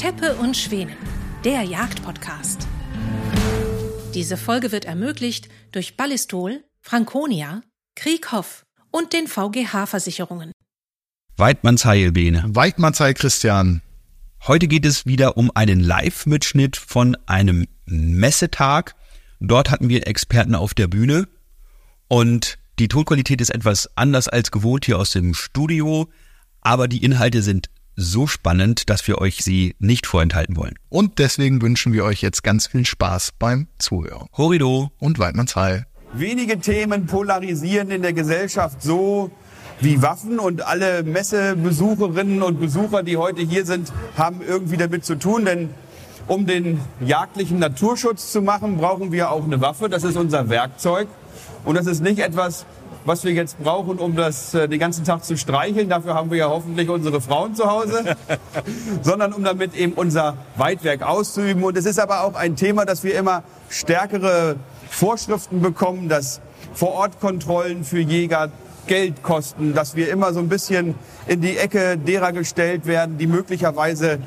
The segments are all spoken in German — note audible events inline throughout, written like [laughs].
Teppe und Schwänen, der Jagdpodcast. Diese Folge wird ermöglicht durch Ballistol, Franconia, Krieghoff und den VGH-Versicherungen. Weidmannsheil, Bene. Weidmannsheil, Christian. Heute geht es wieder um einen Live-Mitschnitt von einem Messetag. Dort hatten wir Experten auf der Bühne und die Tonqualität ist etwas anders als gewohnt hier aus dem Studio, aber die Inhalte sind so spannend, dass wir euch sie nicht vorenthalten wollen. Und deswegen wünschen wir euch jetzt ganz viel Spaß beim Zuhören. Horido und Weidmannsheil. Wenige Themen polarisieren in der Gesellschaft so wie Waffen und alle Messebesucherinnen und Besucher, die heute hier sind, haben irgendwie damit zu tun, denn um den jagdlichen Naturschutz zu machen, brauchen wir auch eine Waffe. Das ist unser Werkzeug. Und das ist nicht etwas, was wir jetzt brauchen, um das äh, den ganzen Tag zu streicheln. Dafür haben wir ja hoffentlich unsere Frauen zu Hause, [laughs] sondern um damit eben unser Weitwerk auszuüben. Und es ist aber auch ein Thema, dass wir immer stärkere Vorschriften bekommen, dass Vorortkontrollen für Jäger Geld kosten, dass wir immer so ein bisschen in die Ecke derer gestellt werden, die möglicherweise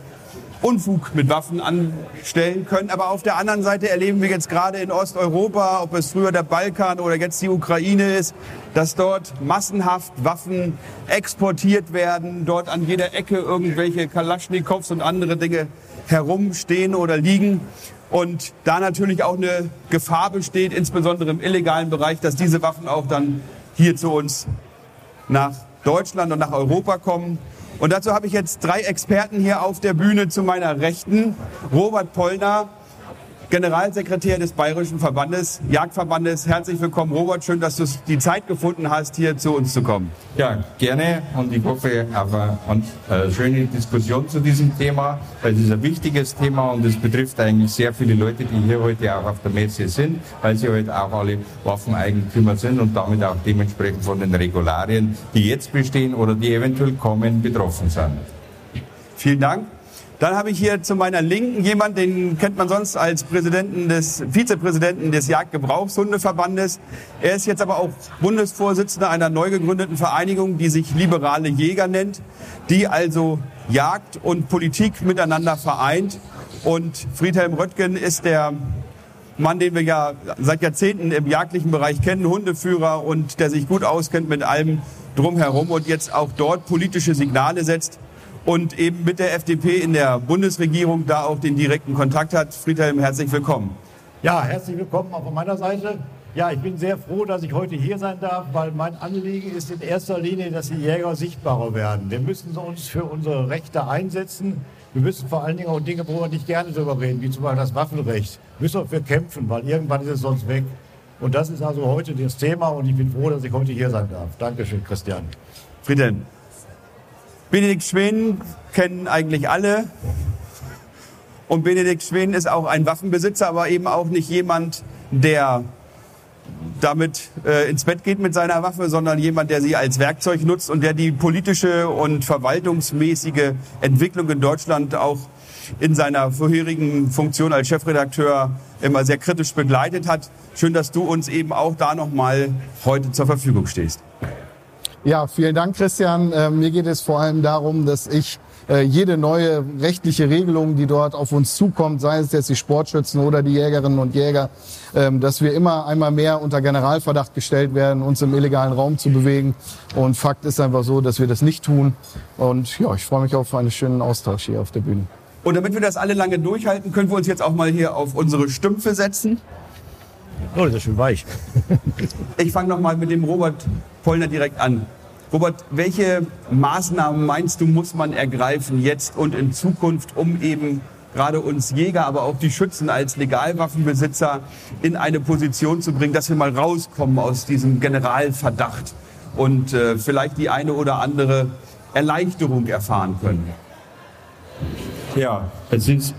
Unfug mit Waffen anstellen können. Aber auf der anderen Seite erleben wir jetzt gerade in Osteuropa, ob es früher der Balkan oder jetzt die Ukraine ist, dass dort massenhaft Waffen exportiert werden, dort an jeder Ecke irgendwelche Kalaschnikows und andere Dinge herumstehen oder liegen. Und da natürlich auch eine Gefahr besteht, insbesondere im illegalen Bereich, dass diese Waffen auch dann hier zu uns nach Deutschland und nach Europa kommen. Und dazu habe ich jetzt drei Experten hier auf der Bühne zu meiner Rechten. Robert Pollner, Generalsekretär des Bayerischen Verbandes, Jagdverbandes. Herzlich willkommen, Robert. Schön, dass du die Zeit gefunden hast, hier zu uns zu kommen. Ja, gerne. Und ich hoffe auf eine schöne Diskussion zu diesem Thema, weil es ist ein wichtiges Thema und es betrifft eigentlich sehr viele Leute, die hier heute auch auf der Messe sind, weil sie heute auch alle Waffeneigentümer sind und damit auch dementsprechend von den Regularien, die jetzt bestehen oder die eventuell kommen, betroffen sind. Vielen Dank. Dann habe ich hier zu meiner Linken jemand, den kennt man sonst als Präsidenten des, Vizepräsidenten des Jagdgebrauchshundeverbandes. Er ist jetzt aber auch Bundesvorsitzender einer neu gegründeten Vereinigung, die sich Liberale Jäger nennt, die also Jagd und Politik miteinander vereint. Und Friedhelm Röttgen ist der Mann, den wir ja seit Jahrzehnten im jagdlichen Bereich kennen, Hundeführer und der sich gut auskennt mit allem drumherum und jetzt auch dort politische Signale setzt und eben mit der FDP in der Bundesregierung da auch den direkten Kontakt hat. Friedhelm, herzlich willkommen. Ja, herzlich willkommen auch von meiner Seite. Ja, ich bin sehr froh, dass ich heute hier sein darf, weil mein Anliegen ist in erster Linie, dass die Jäger sichtbarer werden. Wir müssen uns für unsere Rechte einsetzen. Wir müssen vor allen Dingen auch Dinge, wo wir nicht gerne darüber reden, wie zum Beispiel das Waffenrecht, müssen wir für kämpfen, weil irgendwann ist es sonst weg. Und das ist also heute das Thema und ich bin froh, dass ich heute hier sein darf. Dankeschön, Christian. Friedhelm, Benedikt Schwen kennen eigentlich alle. Und Benedikt Schwen ist auch ein Waffenbesitzer, aber eben auch nicht jemand, der damit äh, ins Bett geht mit seiner Waffe, sondern jemand, der sie als Werkzeug nutzt und der die politische und verwaltungsmäßige Entwicklung in Deutschland auch in seiner vorherigen Funktion als Chefredakteur immer sehr kritisch begleitet hat. Schön, dass du uns eben auch da nochmal heute zur Verfügung stehst. Ja, vielen Dank, Christian. Äh, mir geht es vor allem darum, dass ich äh, jede neue rechtliche Regelung, die dort auf uns zukommt, sei es jetzt die Sportschützen oder die Jägerinnen und Jäger, ähm, dass wir immer einmal mehr unter Generalverdacht gestellt werden, uns im illegalen Raum zu bewegen. Und Fakt ist einfach so, dass wir das nicht tun. Und ja, ich freue mich auf einen schönen Austausch hier auf der Bühne. Und damit wir das alle lange durchhalten, können wir uns jetzt auch mal hier auf unsere Stümpfe setzen. Oh, das ist schön weich. [laughs] ich fange noch mal mit dem Robert Pollner direkt an. Robert, welche Maßnahmen meinst du, muss man ergreifen jetzt und in Zukunft, um eben gerade uns Jäger, aber auch die Schützen als Legalwaffenbesitzer in eine Position zu bringen, dass wir mal rauskommen aus diesem Generalverdacht und äh, vielleicht die eine oder andere Erleichterung erfahren können? Ja, es ist,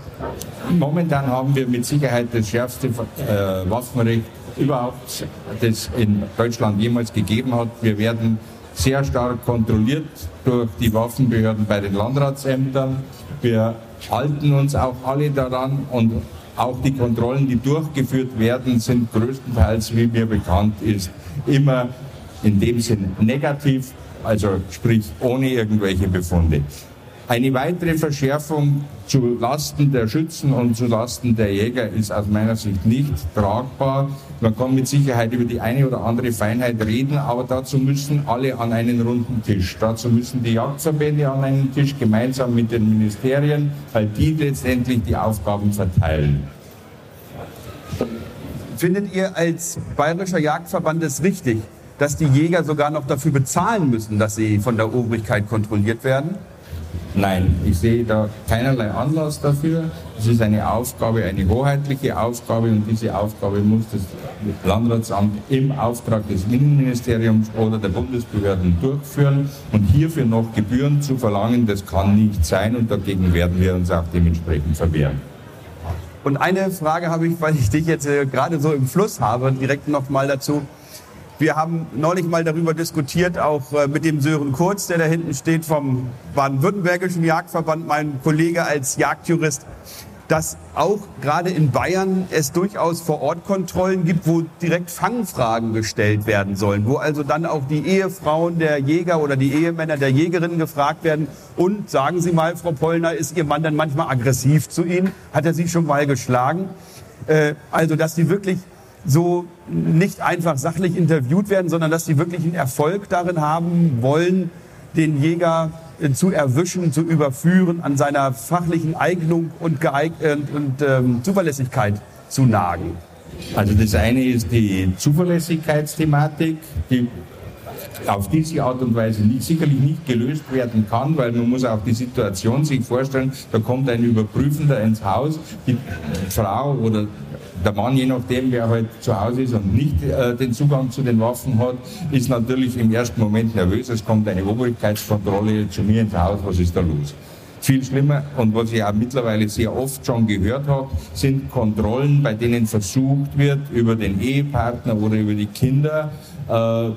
momentan haben wir mit Sicherheit das schärfste äh, Waffenrecht überhaupt, das in Deutschland jemals gegeben hat. Wir werden sehr stark kontrolliert durch die Waffenbehörden bei den Landratsämtern. Wir halten uns auch alle daran und auch die Kontrollen, die durchgeführt werden, sind größtenteils, wie mir bekannt ist, immer in dem Sinn negativ, also sprich ohne irgendwelche Befunde. Eine weitere Verschärfung zu Lasten der Schützen und zu Lasten der Jäger ist aus meiner Sicht nicht tragbar. Man kann mit Sicherheit über die eine oder andere Feinheit reden, aber dazu müssen alle an einen runden Tisch. Dazu müssen die Jagdverbände an einen Tisch gemeinsam mit den Ministerien, weil die letztendlich die Aufgaben verteilen. Findet ihr als Bayerischer Jagdverband es richtig, dass die Jäger sogar noch dafür bezahlen müssen, dass sie von der Obrigkeit kontrolliert werden? Nein, ich sehe da keinerlei Anlass dafür. Es ist eine Aufgabe, eine hoheitliche Aufgabe und diese Aufgabe muss das Landratsamt im Auftrag des Innenministeriums oder der Bundesbehörden durchführen und hierfür noch Gebühren zu verlangen, das kann nicht sein und dagegen werden wir uns auch dementsprechend verwehren. Und eine Frage habe ich, weil ich dich jetzt äh, gerade so im Fluss habe, direkt noch mal dazu. Wir haben neulich mal darüber diskutiert, auch äh, mit dem Sören Kurz, der da hinten steht vom Baden-Württembergischen Jagdverband, mein Kollege als Jagdjurist, dass auch gerade in Bayern es durchaus Vor-Ort-Kontrollen gibt, wo direkt Fangfragen gestellt werden sollen, wo also dann auch die Ehefrauen der Jäger oder die Ehemänner der Jägerinnen gefragt werden. Und sagen Sie mal, Frau Pollner, ist Ihr Mann dann manchmal aggressiv zu Ihnen? Hat er Sie schon mal geschlagen? Äh, also, dass die wirklich so nicht einfach sachlich interviewt werden, sondern dass sie wirklich einen Erfolg darin haben wollen, den Jäger äh, zu erwischen, zu überführen, an seiner fachlichen Eignung und, Geeig und, und ähm, Zuverlässigkeit zu nagen. Also das eine ist die Zuverlässigkeitsthematik, die auf diese Art und Weise nicht, sicherlich nicht gelöst werden kann, weil man muss auch die Situation sich vorstellen, da kommt ein Überprüfender ins Haus, die Frau oder der Mann, je nachdem, wer halt zu Hause ist und nicht äh, den Zugang zu den Waffen hat, ist natürlich im ersten Moment nervös. Es kommt eine Obrigkeitskontrolle zu mir ins Haus, was ist da los? Viel schlimmer und was ich auch mittlerweile sehr oft schon gehört habe, sind Kontrollen, bei denen versucht wird, über den Ehepartner oder über die Kinder äh,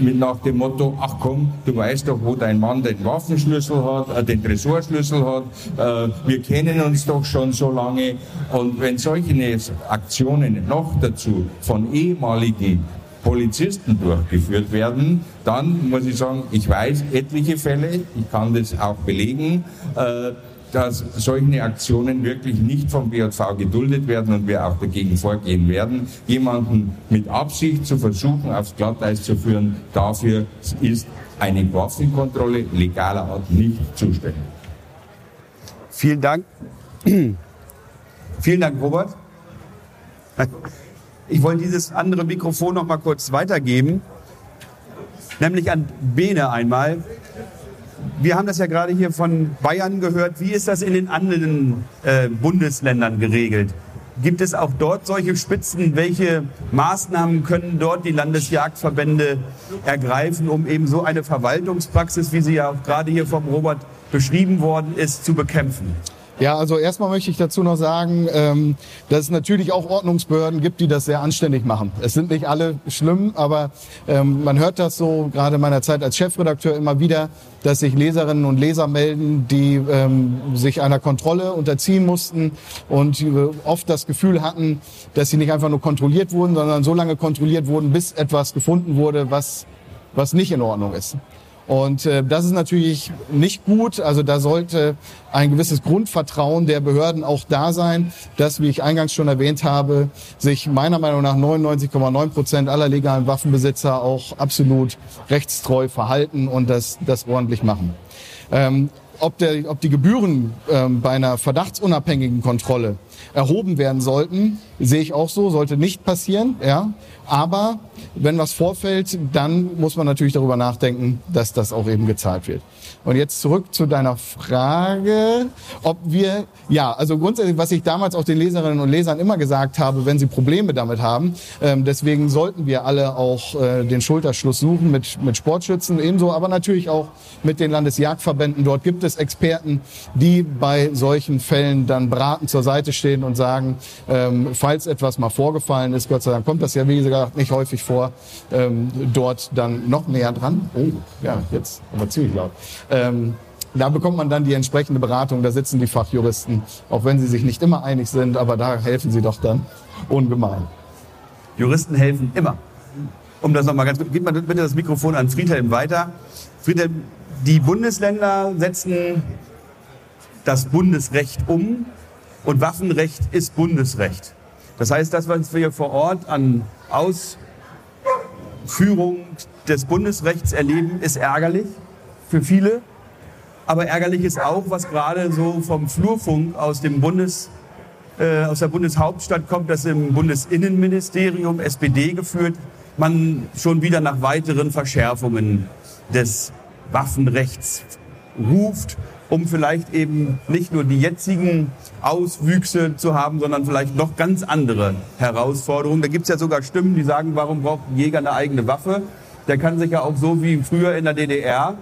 mit nach dem Motto, ach komm, du weißt doch, wo dein Mann den Waffenschlüssel hat, äh, den Tresorschlüssel hat, äh, wir kennen uns doch schon so lange. Und wenn solche Aktionen noch dazu von ehemaligen Polizisten durchgeführt werden, dann muss ich sagen, ich weiß etliche Fälle, ich kann das auch belegen, äh, dass solche Aktionen wirklich nicht vom BJV geduldet werden und wir auch dagegen vorgehen werden. Jemanden mit Absicht zu versuchen, aufs Glatteis zu führen, dafür ist eine Waffenkontrolle legaler Art nicht zuständig. Vielen Dank. Vielen Dank, Robert. Ich wollte dieses andere Mikrofon noch mal kurz weitergeben, nämlich an Bene einmal wir haben das ja gerade hier von Bayern gehört. Wie ist das in den anderen äh, Bundesländern geregelt? Gibt es auch dort solche Spitzen? Welche Maßnahmen können dort die Landesjagdverbände ergreifen, um eben so eine Verwaltungspraxis, wie sie ja auch gerade hier vom Robert beschrieben worden ist, zu bekämpfen? Ja, also erstmal möchte ich dazu noch sagen, ähm, dass es natürlich auch Ordnungsbehörden gibt, die das sehr anständig machen. Es sind nicht alle schlimm, aber ähm, man hört das so gerade in meiner Zeit als Chefredakteur immer wieder, dass sich Leserinnen und Leser melden, die ähm, sich einer Kontrolle unterziehen mussten und oft das Gefühl hatten, dass sie nicht einfach nur kontrolliert wurden, sondern so lange kontrolliert wurden, bis etwas gefunden wurde, was, was nicht in Ordnung ist. Und äh, das ist natürlich nicht gut. Also da sollte ein gewisses Grundvertrauen der Behörden auch da sein, dass, wie ich eingangs schon erwähnt habe, sich meiner Meinung nach 99,9 Prozent aller legalen Waffenbesitzer auch absolut rechtstreu verhalten und das, das ordentlich machen. Ähm, ob, der, ob die Gebühren ähm, bei einer verdachtsunabhängigen Kontrolle erhoben werden sollten, sehe ich auch so, sollte nicht passieren. Ja, aber wenn was vorfällt, dann muss man natürlich darüber nachdenken, dass das auch eben gezahlt wird. Und jetzt zurück zu deiner Frage, ob wir, ja, also grundsätzlich, was ich damals auch den Leserinnen und Lesern immer gesagt habe, wenn sie Probleme damit haben, ähm, deswegen sollten wir alle auch äh, den Schulterschluss suchen mit, mit Sportschützen ebenso, aber natürlich auch mit den Landesjagdverbänden. Dort gibt es Experten, die bei solchen Fällen dann beratend zur Seite stehen und sagen, ähm, falls etwas mal vorgefallen ist, Gott sei Dank kommt das ja, wie gesagt, nicht häufig vor, ähm, dort dann noch näher dran. Oh, ja, jetzt aber ziemlich laut. Ähm, da bekommt man dann die entsprechende Beratung, da sitzen die Fachjuristen, auch wenn sie sich nicht immer einig sind, aber da helfen sie doch dann ungemein. Juristen helfen immer. Um das nochmal ganz gut, gib mal bitte das Mikrofon an Friedhelm weiter. Friedhelm, die Bundesländer setzen das Bundesrecht um und Waffenrecht ist Bundesrecht. Das heißt, das, was wir vor Ort an Ausführung des Bundesrechts erleben, ist ärgerlich für viele. Aber ärgerlich ist auch, was gerade so vom Flurfunk aus dem Bundes, äh, aus der Bundeshauptstadt kommt, dass im Bundesinnenministerium, SPD geführt, man schon wieder nach weiteren Verschärfungen des Waffenrechts ruft, um vielleicht eben nicht nur die jetzigen Auswüchse zu haben, sondern vielleicht noch ganz andere Herausforderungen. Da gibt es ja sogar Stimmen, die sagen, warum braucht ein Jäger eine eigene Waffe? Der kann sich ja auch so wie früher in der DDR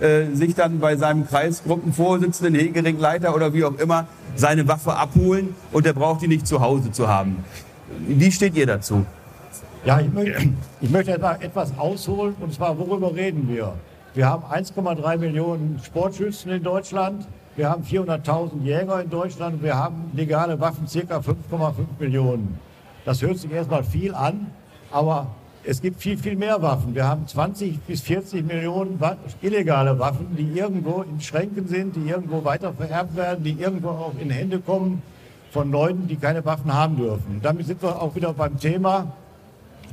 äh, sich dann bei seinem Kreisgruppenvorsitzenden, Hegeringleiter oder wie auch immer seine Waffe abholen und der braucht die nicht zu Hause zu haben. Wie steht ihr dazu? Ja, ich möchte, ich möchte etwas ausholen und zwar, worüber reden wir? Wir haben 1,3 Millionen Sportschützen in Deutschland. Wir haben 400.000 Jäger in Deutschland. Wir haben legale Waffen ca. 5,5 Millionen. Das hört sich erstmal viel an, aber es gibt viel, viel mehr Waffen. Wir haben 20 bis 40 Millionen illegale Waffen, die irgendwo in Schränken sind, die irgendwo weiter vererbt werden, die irgendwo auch in Hände kommen von Leuten, die keine Waffen haben dürfen. damit sind wir auch wieder beim Thema,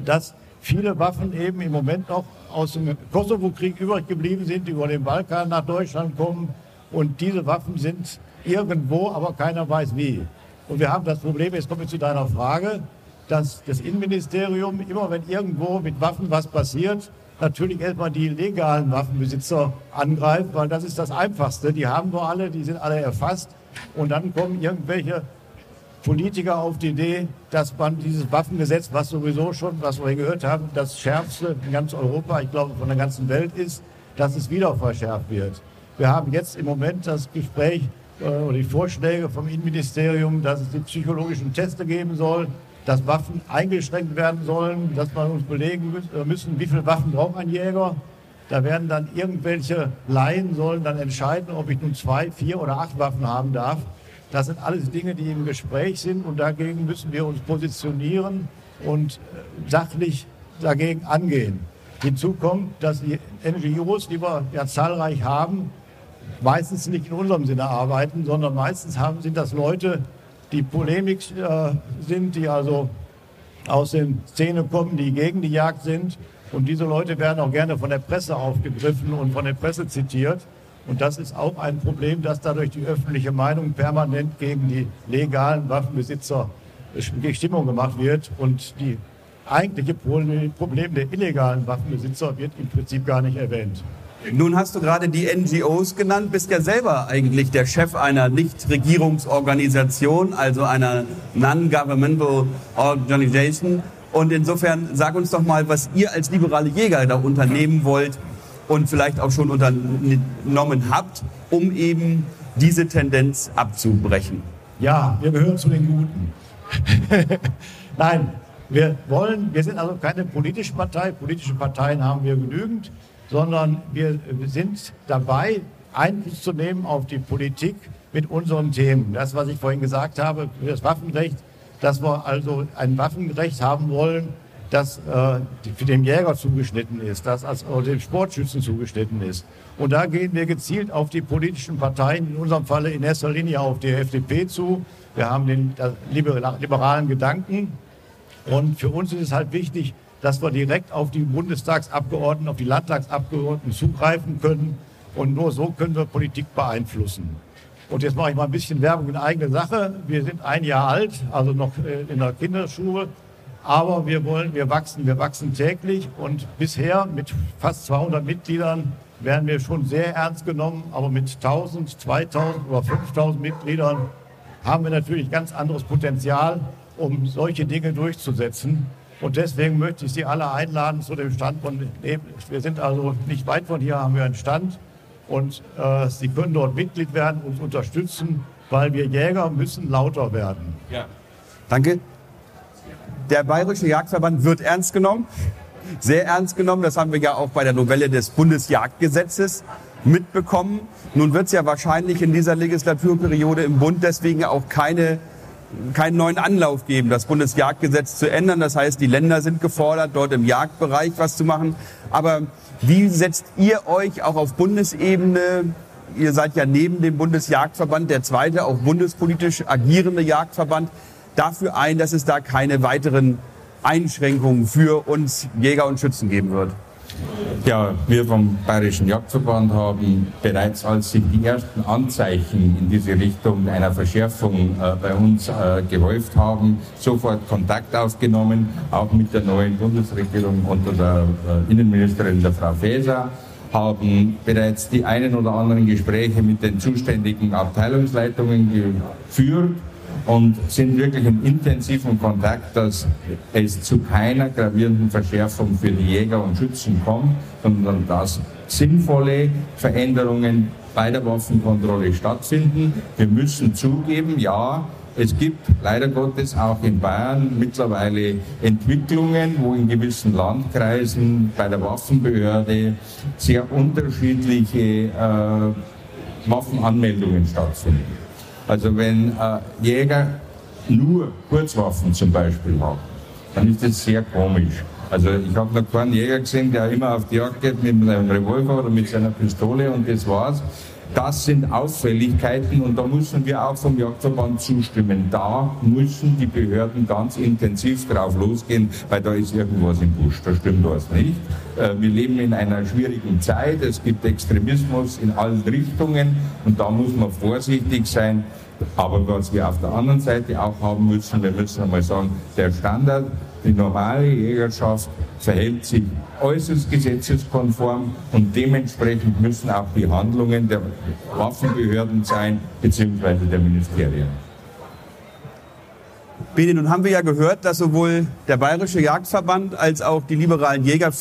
dass viele Waffen eben im Moment noch aus dem Kosovo-Krieg übrig geblieben sind, die über den Balkan nach Deutschland kommen. Und diese Waffen sind irgendwo, aber keiner weiß wie. Und wir haben das Problem, jetzt komme ich zu deiner Frage, dass das Innenministerium immer, wenn irgendwo mit Waffen was passiert, natürlich erstmal die legalen Waffenbesitzer angreift, weil das ist das Einfachste. Die haben wir alle, die sind alle erfasst. Und dann kommen irgendwelche Politiker auf die Idee, dass man dieses Waffengesetz, was sowieso schon, was wir gehört haben, das schärfste in ganz Europa, ich glaube von der ganzen Welt ist, dass es wieder verschärft wird. Wir haben jetzt im Moment das Gespräch äh, oder die Vorschläge vom Innenministerium, dass es die psychologischen Teste geben soll, dass Waffen eingeschränkt werden sollen, dass wir uns belegen äh, müssen, wie viele Waffen braucht ein Jäger. Da werden dann irgendwelche Laien sollen dann entscheiden, ob ich nun zwei, vier oder acht Waffen haben darf. Das sind alles Dinge, die im Gespräch sind und dagegen müssen wir uns positionieren und äh, sachlich dagegen angehen. Hinzu kommt, dass die NGOs, die wir ja zahlreich haben, meistens nicht in unserem Sinne arbeiten, sondern meistens haben, sind das Leute, die Polemik äh, sind, die also aus den Szenen kommen, die gegen die Jagd sind. Und diese Leute werden auch gerne von der Presse aufgegriffen und von der Presse zitiert. Und das ist auch ein Problem, dass dadurch die öffentliche Meinung permanent gegen die legalen Waffenbesitzer Stimmung gemacht wird. Und die eigentliche Problem der illegalen Waffenbesitzer wird im Prinzip gar nicht erwähnt. Nun hast du gerade die NGOs genannt, bist ja selber eigentlich der Chef einer Nichtregierungsorganisation, also einer Non-Governmental Organization. Und insofern sag uns doch mal, was ihr als liberale Jäger da unternehmen wollt, und vielleicht auch schon unternommen habt, um eben diese Tendenz abzubrechen? Ja, wir gehören zu den Guten. [laughs] Nein, wir wollen, wir sind also keine politische Partei, politische Parteien haben wir genügend, sondern wir sind dabei, Einfluss zu nehmen auf die Politik mit unseren Themen. Das, was ich vorhin gesagt habe, das Waffenrecht, dass wir also ein Waffenrecht haben wollen, das äh, den Jäger zugeschnitten ist, das als äh, dem Sportschützen zugeschnitten ist. Und da gehen wir gezielt auf die politischen Parteien, in unserem Falle in erster Linie auf die FDP zu. Wir haben den liberalen Gedanken. Und für uns ist es halt wichtig, dass wir direkt auf die Bundestagsabgeordneten, auf die Landtagsabgeordneten zugreifen können. Und nur so können wir Politik beeinflussen. Und jetzt mache ich mal ein bisschen Werbung in eigene Sache. Wir sind ein Jahr alt, also noch äh, in der Kinderschule. Aber wir wollen, wir wachsen, wir wachsen täglich und bisher mit fast 200 Mitgliedern werden wir schon sehr ernst genommen. Aber mit 1000, 2000 oder 5000 Mitgliedern haben wir natürlich ganz anderes Potenzial, um solche Dinge durchzusetzen. Und deswegen möchte ich Sie alle einladen zu dem Stand. Von, wir sind also nicht weit von hier, haben wir einen Stand. Und äh, Sie können dort Mitglied werden, uns unterstützen, weil wir Jäger müssen lauter werden. Ja. Danke. Der Bayerische Jagdverband wird ernst genommen, sehr ernst genommen. Das haben wir ja auch bei der Novelle des Bundesjagdgesetzes mitbekommen. Nun wird es ja wahrscheinlich in dieser Legislaturperiode im Bund deswegen auch keine, keinen neuen Anlauf geben, das Bundesjagdgesetz zu ändern. Das heißt, die Länder sind gefordert, dort im Jagdbereich was zu machen. Aber wie setzt ihr euch auch auf Bundesebene ihr seid ja neben dem Bundesjagdverband der zweite, auch bundespolitisch agierende Jagdverband, dafür ein, dass es da keine weiteren Einschränkungen für uns Jäger und Schützen geben wird. Ja, wir vom Bayerischen Jagdverband haben bereits, als sich die ersten Anzeichen in diese Richtung einer Verschärfung äh, bei uns äh, gehäuft haben, sofort Kontakt aufgenommen, auch mit der neuen Bundesregierung unter der äh, Innenministerin, der Frau Faeser haben bereits die einen oder anderen Gespräche mit den zuständigen Abteilungsleitungen geführt und sind wirklich im intensiven Kontakt, dass es zu keiner gravierenden Verschärfung für die Jäger und Schützen kommt, sondern dass sinnvolle Veränderungen bei der Waffenkontrolle stattfinden. Wir müssen zugeben, ja, es gibt leider Gottes auch in Bayern mittlerweile Entwicklungen, wo in gewissen Landkreisen bei der Waffenbehörde sehr unterschiedliche äh, Waffenanmeldungen stattfinden. Also wenn äh, Jäger nur Kurzwaffen zum Beispiel haben, dann ist das sehr komisch. Also ich habe noch keinen Jäger gesehen, der immer auf die Jagd geht mit einem Revolver oder mit seiner Pistole und das war's. Das sind Auffälligkeiten und da müssen wir auch vom Jagdverband zustimmen. Da müssen die Behörden ganz intensiv drauf losgehen, weil da ist irgendwas im Busch. Da stimmt was nicht. Äh, wir leben in einer schwierigen Zeit. Es gibt Extremismus in allen Richtungen und da muss man vorsichtig sein. Aber was wir auf der anderen Seite auch haben müssen, wir müssen einmal sagen, der Standard, die normale Jägerschaft verhält sich äußerst gesetzeskonform und dementsprechend müssen auch die Handlungen der Waffenbehörden sein, beziehungsweise der Ministerien. Bene, nun haben wir ja gehört, dass sowohl der Bayerische Jagdverband als auch die liberalen Jäger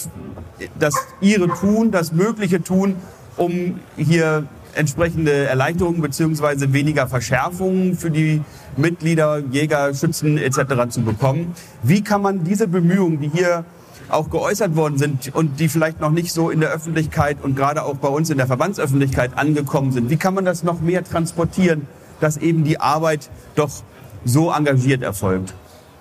das ihre tun, das Mögliche tun, um hier entsprechende Erleichterungen beziehungsweise weniger Verschärfungen für die Mitglieder, Jäger, Schützen etc. zu bekommen. Wie kann man diese Bemühungen, die hier auch geäußert worden sind und die vielleicht noch nicht so in der Öffentlichkeit und gerade auch bei uns in der Verbandsöffentlichkeit angekommen sind, wie kann man das noch mehr transportieren, dass eben die Arbeit doch so engagiert erfolgt?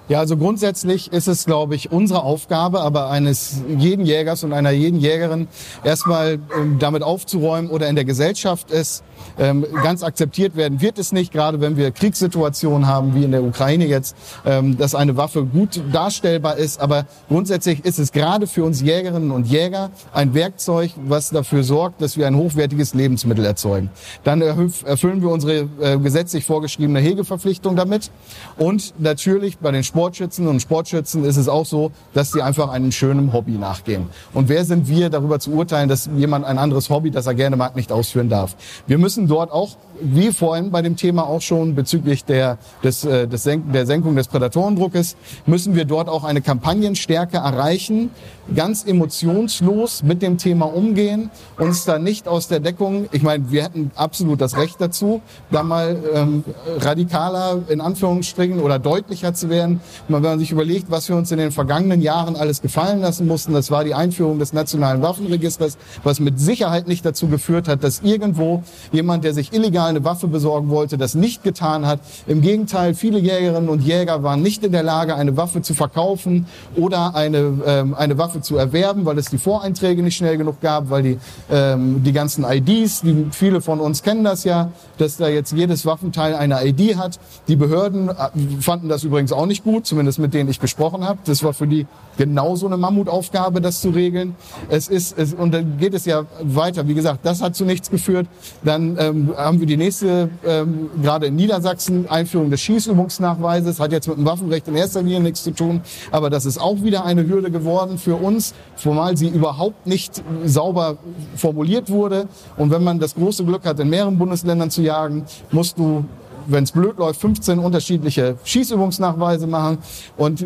Ja, also grundsätzlich ist es, glaube ich, unsere Aufgabe, aber eines jeden Jägers und einer jeden Jägerin erstmal ähm, damit aufzuräumen oder in der Gesellschaft es ähm, ganz akzeptiert werden wird es nicht, gerade wenn wir Kriegssituationen haben, wie in der Ukraine jetzt, ähm, dass eine Waffe gut darstellbar ist. Aber grundsätzlich ist es gerade für uns Jägerinnen und Jäger ein Werkzeug, was dafür sorgt, dass wir ein hochwertiges Lebensmittel erzeugen. Dann erfüllen wir unsere äh, gesetzlich vorgeschriebene Hegeverpflichtung damit. Und natürlich bei den Sportschützen und Sportschützen ist es auch so, dass sie einfach einem schönen Hobby nachgehen. Und wer sind wir, darüber zu urteilen, dass jemand ein anderes Hobby, das er gerne mag, nicht ausführen darf? Wir müssen dort auch wie vorhin bei dem Thema auch schon bezüglich der, des, äh, des Senk der Senkung des Prädatorendruckes, müssen wir dort auch eine Kampagnenstärke erreichen, ganz emotionslos mit dem Thema umgehen, uns da nicht aus der Deckung, ich meine, wir hätten absolut das Recht dazu, da mal ähm, radikaler in Anführungsstrichen oder deutlicher zu werden. Wenn man sich überlegt, was wir uns in den vergangenen Jahren alles gefallen lassen mussten, das war die Einführung des nationalen Waffenregisters, was mit Sicherheit nicht dazu geführt hat, dass irgendwo jemand, der sich illegal eine Waffe besorgen wollte, das nicht getan hat. Im Gegenteil, viele Jägerinnen und Jäger waren nicht in der Lage, eine Waffe zu verkaufen oder eine, ähm, eine Waffe zu erwerben, weil es die Voreinträge nicht schnell genug gab, weil die, ähm, die ganzen IDs, die, viele von uns kennen das ja, dass da jetzt jedes Waffenteil eine ID hat. Die Behörden äh, fanden das übrigens auch nicht gut, zumindest mit denen ich gesprochen habe. Das war für die genauso eine Mammutaufgabe, das zu regeln. Es ist, es, und dann geht es ja weiter. Wie gesagt, das hat zu nichts geführt. Dann ähm, haben wir die nächste, ähm, gerade in Niedersachsen, Einführung des Schießübungsnachweises, hat jetzt mit dem Waffenrecht in erster Linie nichts zu tun, aber das ist auch wieder eine Hürde geworden für uns, formal sie überhaupt nicht sauber formuliert wurde. Und wenn man das große Glück hat, in mehreren Bundesländern zu jagen, musst du wenn es blöd läuft, 15 unterschiedliche Schießübungsnachweise machen. Und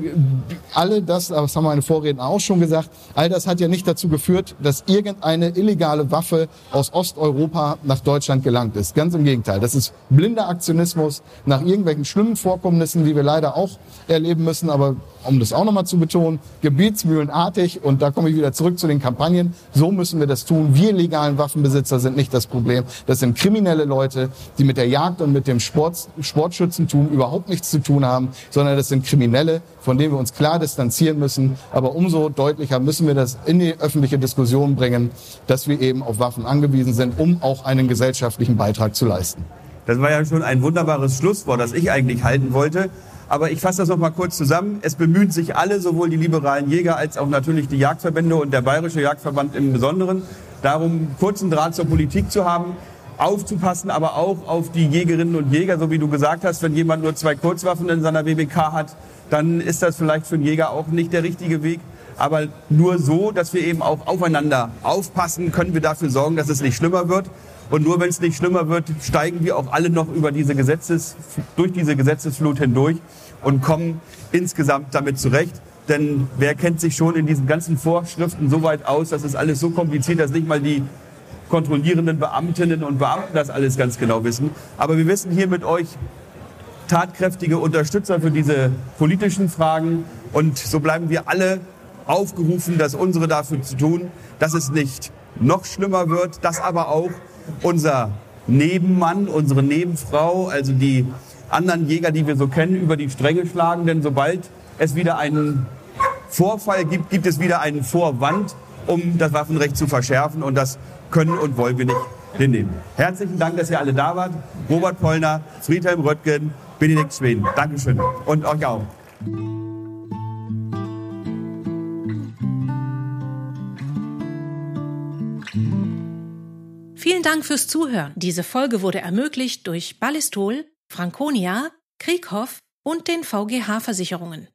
alle das, das haben meine Vorredner auch schon gesagt, all das hat ja nicht dazu geführt, dass irgendeine illegale Waffe aus Osteuropa nach Deutschland gelangt ist. Ganz im Gegenteil. Das ist blinder Aktionismus nach irgendwelchen schlimmen Vorkommnissen, die wir leider auch erleben müssen. Aber um das auch nochmal zu betonen, gebietsmühlenartig, und da komme ich wieder zurück zu den Kampagnen, so müssen wir das tun. Wir legalen Waffenbesitzer sind nicht das Problem. Das sind kriminelle Leute, die mit der Jagd und mit dem Sport Sport, Sportschützentum überhaupt nichts zu tun haben, sondern das sind Kriminelle, von denen wir uns klar distanzieren müssen. Aber umso deutlicher müssen wir das in die öffentliche Diskussion bringen, dass wir eben auf Waffen angewiesen sind, um auch einen gesellschaftlichen Beitrag zu leisten. Das war ja schon ein wunderbares Schlusswort, das ich eigentlich halten wollte. Aber ich fasse das noch mal kurz zusammen. Es bemühen sich alle, sowohl die liberalen Jäger als auch natürlich die Jagdverbände und der Bayerische Jagdverband im Besonderen, darum, kurzen Draht zur Politik zu haben, aufzupassen, aber auch auf die Jägerinnen und Jäger, so wie du gesagt hast, wenn jemand nur zwei Kurzwaffen in seiner WBK hat, dann ist das vielleicht für einen Jäger auch nicht der richtige Weg. Aber nur so, dass wir eben auch aufeinander aufpassen, können wir dafür sorgen, dass es nicht schlimmer wird. Und nur wenn es nicht schlimmer wird, steigen wir auch alle noch über diese Gesetzes, durch diese Gesetzesflut hindurch und kommen insgesamt damit zurecht. Denn wer kennt sich schon in diesen ganzen Vorschriften so weit aus, dass es alles so kompliziert, dass nicht mal die kontrollierenden Beamtinnen und Beamten das alles ganz genau wissen. Aber wir wissen hier mit euch tatkräftige Unterstützer für diese politischen Fragen. Und so bleiben wir alle aufgerufen, das unsere dafür zu tun, dass es nicht noch schlimmer wird, dass aber auch unser Nebenmann, unsere Nebenfrau, also die anderen Jäger, die wir so kennen, über die Stränge schlagen. Denn sobald es wieder einen Vorfall gibt, gibt es wieder einen Vorwand, um das Waffenrecht zu verschärfen. Und das können und wollen wir nicht hinnehmen. Herzlichen Dank, dass ihr alle da wart. Robert Pollner, Friedhelm Röttgen, Benedikt Schweden. Dankeschön. Und euch auch. Vielen Dank fürs Zuhören. Diese Folge wurde ermöglicht durch Ballistol, Franconia, Krieghoff und den VGH Versicherungen.